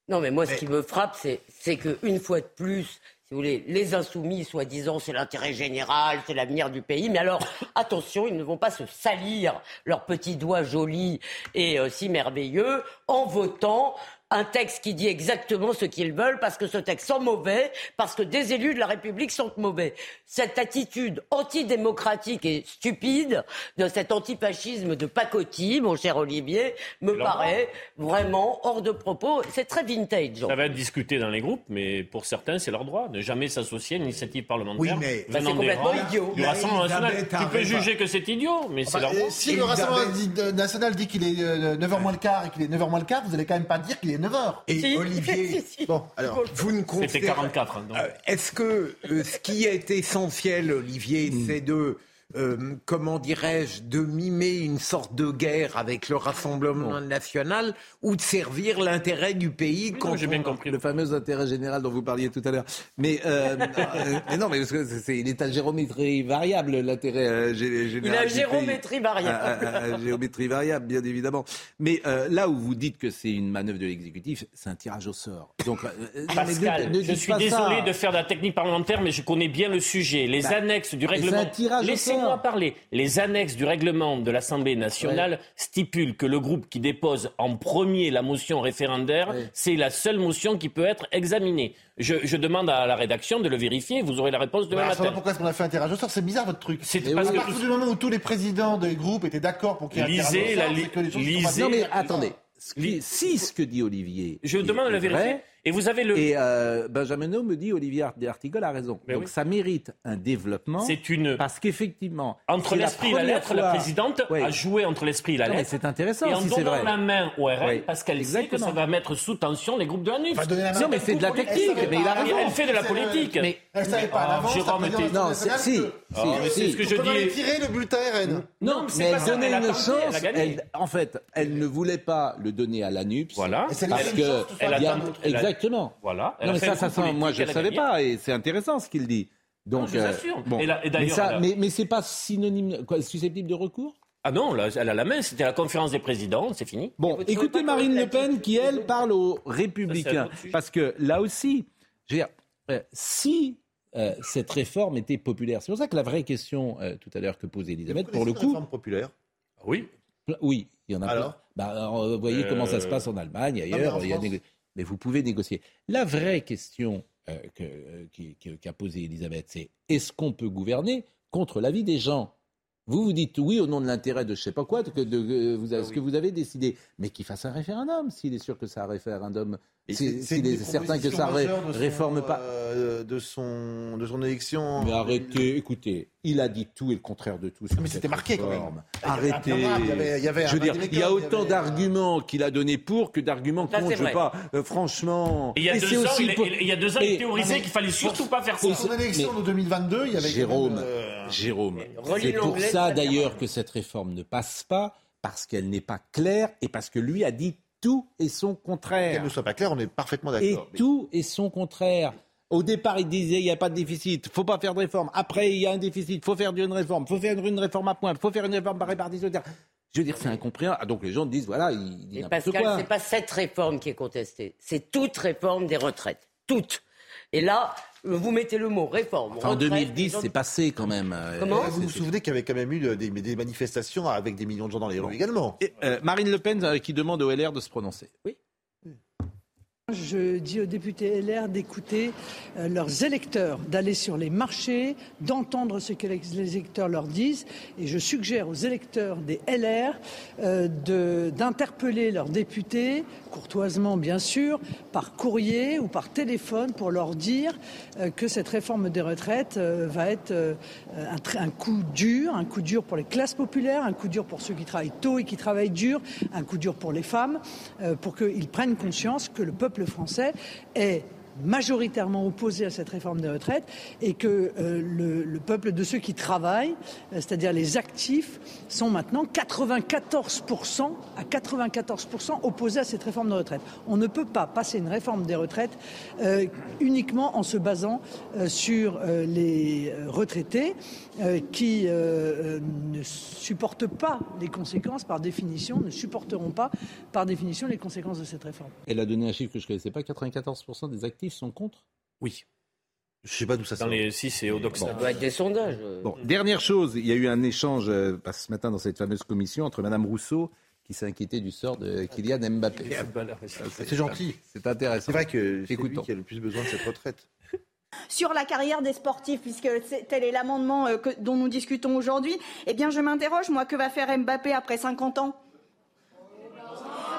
Non, mais moi, ce qui me frappe, c'est qu'une fois de plus, si vous voulez, les insoumis, soi-disant, c'est l'intérêt général, c'est l'avenir du pays. Mais alors, attention, ils ne vont pas se salir leurs petits doigts jolis et euh, si merveilleux en votant un texte qui dit exactement ce qu'ils veulent parce que ce texte sent mauvais, parce que des élus de la République sont mauvais. Cette attitude antidémocratique et stupide de cet antifascisme de pacotille, mon cher Olivier, me paraît vraiment hors de propos. C'est très vintage. Ça va être discuté dans les groupes, mais pour certains, c'est leur droit. Ne jamais s'associer à une initiative parlementaire. Oui, mais c'est complètement idiot. Du Rassemblement national. Tu peux juger que c'est idiot, mais c'est leur droit. Si le Rassemblement national dit qu'il est 9h euh, moins le quart et qu'il est 9h moins le quart, vous allez quand même pas dire qu'il est 9h. Et Olivier, bon, alors, vous ne C'était 44. Hein, euh, Est-ce que euh, ce qui est essentiel, Olivier, Hmm. c'est de euh, comment dirais-je, de mimer une sorte de guerre avec le Rassemblement national ou de servir l'intérêt du pays quand j'ai bien compris le fameux intérêt général dont vous parliez tout à l'heure. Mais, euh, euh, mais non, mais parce que c'est, il est à géométrie variable l'intérêt euh, gé- général. Il a géométrie variable. À- à- à géométrie variable, bien évidemment. Mais euh, là où vous dites que c'est une manœuvre de l'exécutif, c'est un tirage au sort. Donc, euh, Pascal, ne- ne je suis désolé ça. de faire de la technique parlementaire, mais je connais bien le sujet. Les Bah, annexes du mais c'est règlement. un tirage au Laissez-moi sort. parler. Les annexes du règlement de l'Assemblée nationale stipulent que le groupe qui dépose en premier la motion référendaire, c'est la seule motion qui peut être examinée. Je, je demande à la rédaction de le vérifier. Vous aurez la réponse demain Bah, matin. pourquoi est-ce qu'on a fait un tirage au sort? C'est bizarre votre truc. C'est parce que- partir du moment où tous les présidents des groupes étaient d'accord pour qu'il y ait un tirage Lisez au la sort, li- que les lisez- sont pas Non mais attendez, ce qui- si ce que dit Olivier. Je demande de la est vérifier. Et vous avez le. Et euh, Benjamin O me dit Olivier Art- Artigol a raison. Mais Donc oui. ça mérite un développement. C'est une. Parce qu'effectivement. Entre la l'esprit et la lettre, la présidente Oui. a joué entre l'esprit et la Non, lettre. c'est intéressant Et en si donnant vrai. la main au RN, Oui. parce qu'elle sait que ça va mettre sous tension les groupes de la NUPS. Enfin, donner la main. Non, mais c'est de la technique. Mais il a raison. Elle fait de la politique. Mais Elle savait pas à l'avance. La présidence Non, si. que- Ah, mais c'est ce que je dis. tirer le bulletin RN. Non, mais elle donnait une chance. en fait, elle ne voulait pas le donner à l'ANUPS. Voilà. Parce la que. Elle Exactement. Voilà. Elle Non, a mais ça, ça, ça, moi, je ne savais pas, et c'est intéressant ce qu'il dit. Donc, je vous euh, assure. bon. Et là- et mais, d'ailleurs, ça, a- mais, mais c'est pas synonyme, quoi, susceptible de recours? Ah non, là, elle a la main. C'était la conférence des présidents. C'est fini. Bon, écoutez Marine Le Pen qui, elle, parle aux républicains. Parce que là aussi, je veux dire, euh, si euh, cette réforme était populaire, c'est pour ça que la vraie question euh, tout à l'heure que posait Elisabeth, pour le coup, populaire? Oui. oui, il y en a Alors? Plein. Bah, alors, vous voyez comment ça se passe en Allemagne, mais ailleurs. il y a Mais vous pouvez négocier. La vraie question euh, que, euh, qu'a posée Elisabeth, c'est est-ce qu'on peut gouverner contre l'avis des gens? Vous vous dites oui au nom de l'intérêt de je sais pas quoi, que de, euh, vous avez- ce que vous avez décidé, mais qu'il fasse un référendum s'il est sûr que c'est un référendum, si- s'il est certain que ça ré- son, réforme pas. euh, de son de son élection. Mais arrêtez, écoutez, il a dit tout et le contraire de tout. sur Mais c'était marqué, quand même. Arrêtez. il y avait- il y avait Je veux un dire, vague il y a autant avait- d'arguments qu'il a donné pour que d'arguments contre. Je pas, euh, franchement. Et il y a Et deux ans, aussi il, pour- il- il y a deux ans, il Et- théorisait qu'il fallait surtout pas faire ça. Pour son élection de 2022, il y avait Jérôme, euh, Jérôme, relis c'est pour ça d'ailleurs que cette réforme ne passe pas, parce qu'elle n'est pas claire et parce que lui a dit tout et son contraire. Qu'elle ne soit pas claire, on est parfaitement Et d'accord. Mais- tout et son contraire. Au départ, il disait il n'y a pas de déficit, faut pas faire de réforme. Après, il y a un déficit, faut faire une réforme, faut faire une réforme à point, faut faire une réforme par répartition. Je veux dire, c'est incompréhensible. Ah, donc les gens disent voilà, il dit Et n'importe Pascal, quoi. c'est pas cette réforme qui est contestée, c'est toute réforme des retraites. Toute. Et là, vous mettez le mot réforme. en 2010, c'est passé quand même. Euh, Comment Vous vous souvenez qu'il y avait quand même eu des, manifestations avec des millions de gens dans les rues également. Euh, Marine Le Pen qui demande au LR de se prononcer. Oui. Je dis aux députés LR d'écouter euh, leurs électeurs, d'aller sur les marchés, d'entendre ce que les électeurs leur disent. Et je suggère aux électeurs des LR euh, d'interpeller leurs députés, courtoisement bien sûr, par courrier ou par téléphone, pour leur dire euh, que cette réforme des retraites va être un, un coup dur, un coup dur pour les classes populaires, un coup dur pour ceux qui travaillent tôt et qui travaillent dur, un coup dur pour les femmes, pour qu'ils prennent conscience que le peuple peuple français est majoritairement opposé à cette réforme des retraites et que euh, le, peuple de ceux qui travaillent, euh, c'est-à-dire les actifs, sont maintenant 94% à 94% opposés à cette réforme des retraites. On ne peut pas passer une réforme des retraites euh, uniquement en se basant sur les retraités qui ne supportent pas les conséquences par définition, ne supporteront pas par définition les conséquences de cette réforme. Elle a donné un chiffre que je ne connaissais pas, 94% des actifs sont contre? Oui. Je ne sais pas d'où ça sort. Dans les si c'est au Ça doit être des sondages. Bon, dernière chose, il y a eu un écéchange euh, ce matin dans cette fameuse commission entre Madame Rousseau qui s'est inquiétée du sort de Kylian Mbappé. C'est gentil. C'est intéressant. C'est vrai que c'est lui qui a le plus besoin de cette retraite. Sur la carrière des sportifs, puisque tel est l'amendement euh, dont nous discutons aujourd'hui, eh bien je m'interroge, moi, que va faire Mbappé après 50 ans?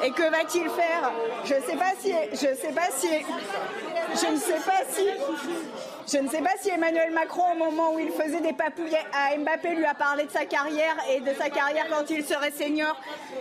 Et que va-t-il faire? Je ne sais pas si, je sais pas si, je ne sais pas si, je ne sais pas si Emmanuel Macron, au moment où il faisait des papouilles à Mbappé, lui a parlé de sa carrière et de sa carrière quand il serait senior.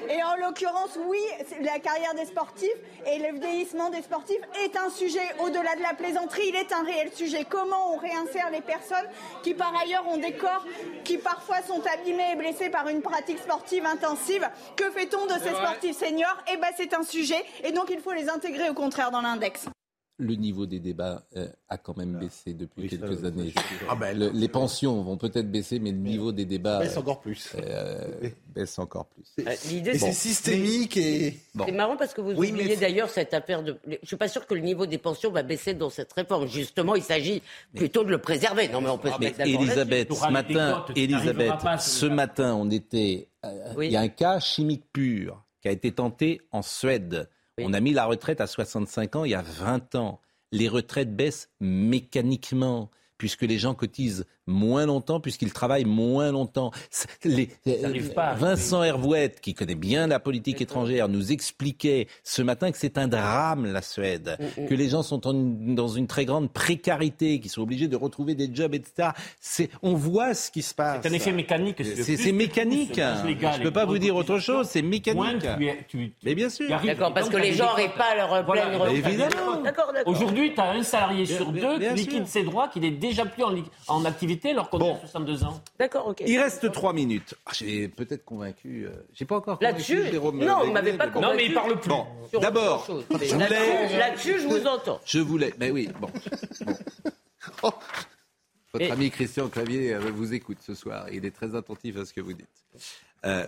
Et en l'occurrence, oui, la carrière des sportifs et le vieillissement des sportifs est un sujet au-delà de la plaisanterie. Il est un réel sujet. Comment on réinsère les personnes qui, par ailleurs, ont des corps qui parfois sont abîmés et blessés par une pratique sportive intensive? Que fait-on de ces sportifs seniors? Eh ben, c'est un sujet, et donc il faut les intégrer au contraire dans l'index le niveau des débats euh, a quand même baissé depuis quelques années. Ah ben, les pensions vont peut-être baisser, mais le niveau des débats baisse encore plus. Euh, baisse encore plus. Euh, l'idée, c'est systémique et. C'est marrant parce que vous oubliez d'ailleurs cette affaire de. Je suis pas sûr que le niveau des pensions va baisser dans cette réforme. Justement, il s'agit plutôt de le préserver. Non, mais on peut se mettre d'accord. Elisabeth, ce matin, Elisabeth, ce matin, on était. Il y a un cas chimique pur qui a été tenté en Suède. On a mis la retraite à 65 ans il y a 20 ans. Les retraites baissent mécaniquement puisque les gens cotisent moins longtemps, puisqu'ils travaillent moins longtemps. Les, Vincent Hervouette, qui connaît bien la politique étrangère, nous expliquait ce matin que c'est un drame, la Suède, mm, mm. que les gens sont dans une très grande précarité, qu'ils sont obligés de retrouver des jobs, etc. On voit ce qui se passe. C'est un effet mécanique. C'est mécanique. Je ne peux pas vous dire autre chose, c'est mécanique. Mais bien sûr. D'accord, parce que les gens n'auraient pas leur pleine retraite. Évidemment. Aujourd'hui, tu as un salarié sur deux qui liquide ses droits, qui n'est déjà plus en, activité alors qu'on a 62 ans. D'accord, ok. Il reste trois minutes. Ah, j'ai peut-être convaincu. Euh, j'ai pas encore Là-dessus, non, vous m'avez pas convaincu. Non, mais il parle plus. d'abord, Là-dessus, je vous entends. Je voulais. Mais oui, bon. Votre ami Christian Clavier euh, vous écoute ce soir. Il est très attentif à ce que vous dites. Euh,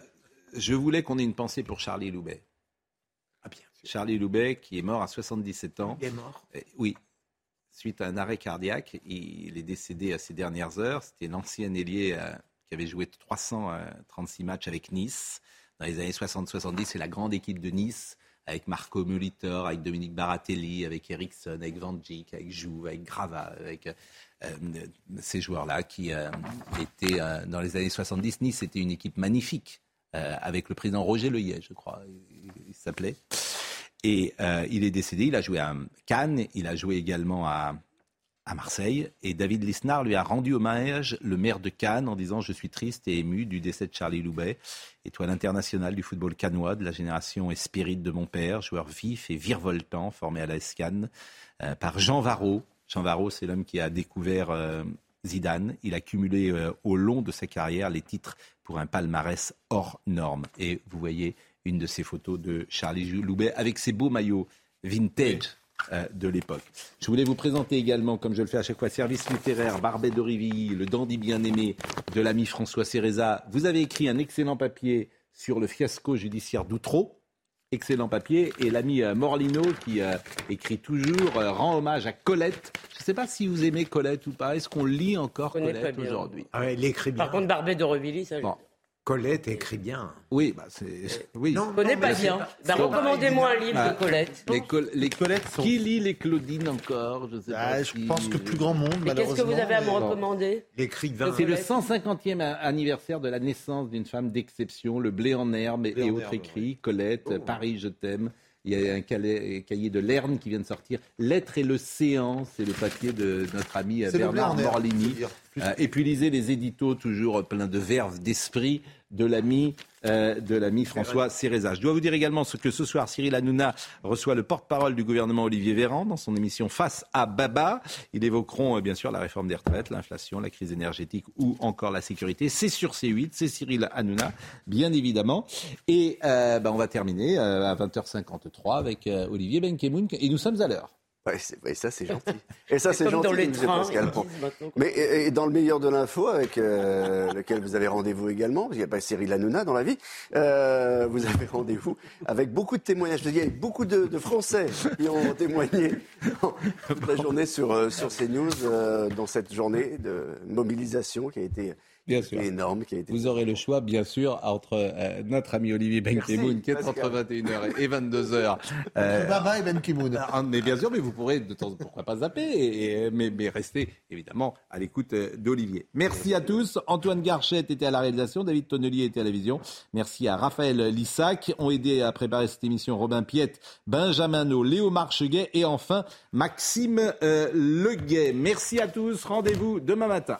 je voulais qu'on ait une pensée pour Charlie Loubet. Ah bien. Charlie Loubet, qui est mort à 77 ans. Il est mort Oui, suite à un arrêt cardiaque. Il est décédé à ces dernières heures. C'était l'ancien ailier euh, qui avait joué 336 matchs avec Nice dans les années 60-70. C'est la grande équipe de Nice avec Marco Molitor, avec Dominique Baratelli, avec Eriksson, avec Van Dijk, avec Jouve, avec Grava, avec euh, ces joueurs-là qui euh, étaient dans les années 70. Nice était une équipe magnifique avec le président Roger Leyet, je crois, il s'appelait. Et euh, il est décédé, il a joué à Cannes, il a joué également à, Marseille. Et David Lisnard lui a rendu hommage, le maire de Cannes, en disant Je suis triste et ému du décès de Charlie Loubet, étoile internationale du football cannois, de la génération espérite de mon père, joueur vif et virevoltant, formé à la Cannes, euh, par Jean Varro. Jean Varro, c'est l'homme qui a découvert euh, Zidane. Il a cumulé au long de sa carrière les titres pour un palmarès hors norme. Et vous voyez une de ces photos de Charlie Loubet avec ses beaux maillots vintage. Euh, de l'époque. Je voulais vous présenter également, comme je le fais à chaque fois, Service littéraire, Barbet d'Orivy, le dandy bien-aimé de l'ami François Céréza. Vous avez écrit un excellent papier sur le fiasco judiciaire d'Outreau. Excellent papier. Et l'ami euh, Morlino, qui euh, écrit toujours, rend hommage à Colette. Je ne sais pas si vous aimez Colette ou pas. Est-ce qu'on lit encore Colette aujourd'hui? Ah Elle écrit bien. Par contre, Barbet de Revilly, ça. Colette écrit bien. Oui, bah c'est. Oui. Non, connais pas bien. Bah, recommandez-moi un livre de Colette. Les, les Colettes sont... Qui lit les Claudines encore? Je sais bah, pas. Je pense que plus grand monde, Mais qu'est-ce que vous avez à me recommander? L'écrivain. C'est le 150e anniversaire de la naissance d'une femme d'exception, Le blé en herbe et autres écrits. Colette, Oh. Paris, je t'aime. Il y a un cahier de Lerne qui vient de sortir. L'être et l'océan, c'est le papier de notre ami Bernard Morlini. Plus- Euh, et puis lisez les éditos toujours pleins de verve, d'esprit de l'ami euh, de l'ami François Céréza. Je dois vous dire également ce que ce soir Cyril Hanouna reçoit le porte-parole du gouvernement Olivier Véran dans son émission Face à Baba. Ils évoqueront euh, bien sûr la réforme des retraites, l'inflation, la crise énergétique ou encore la sécurité. C'est sur C8, c'est Cyril Hanouna, bien évidemment. Et ben, on va terminer à 20h53 avec Olivier Benkemoun et nous sommes à l'heure. Ouais, ouais, ça c'est gentil. Et ça c'est gentil, dans les monsieur trains, Pascal. Mais et, et dans le meilleur de l'info, avec euh, lequel vous avez rendez-vous également, parce qu'il n'y a pas Cyril Hanouna dans la vie, euh, vous avez rendez-vous avec beaucoup de témoignages. Je veux dire, avec beaucoup de, de Français qui ont témoigné toute la journée sur, euh, sur CNews, euh, dans cette journée de mobilisation qui a été Bien sûr. énorme. Qui a été... Vous aurez le choix, bien sûr, entre euh, notre ami Olivier Benkemoun, qui est entre Pascal. 21h et 22h. Euh, Baba et Ben Kimoun. Ah, Mais bien sûr, mais vous pourrez de temps pourquoi pas zapper, et, et- mais, mais restez évidemment à l'écoute euh, d'Olivier. Merci à tous. Antoine Garchette était à la réalisation, David Tonnelier était à la vision. Merci à Raphaël Lissac. Ont aidé à préparer cette émission Robin Piette, Benjamin No, Léo Marcheguet et enfin Maxime euh, Leguet. Merci à tous. Rendez-vous demain matin.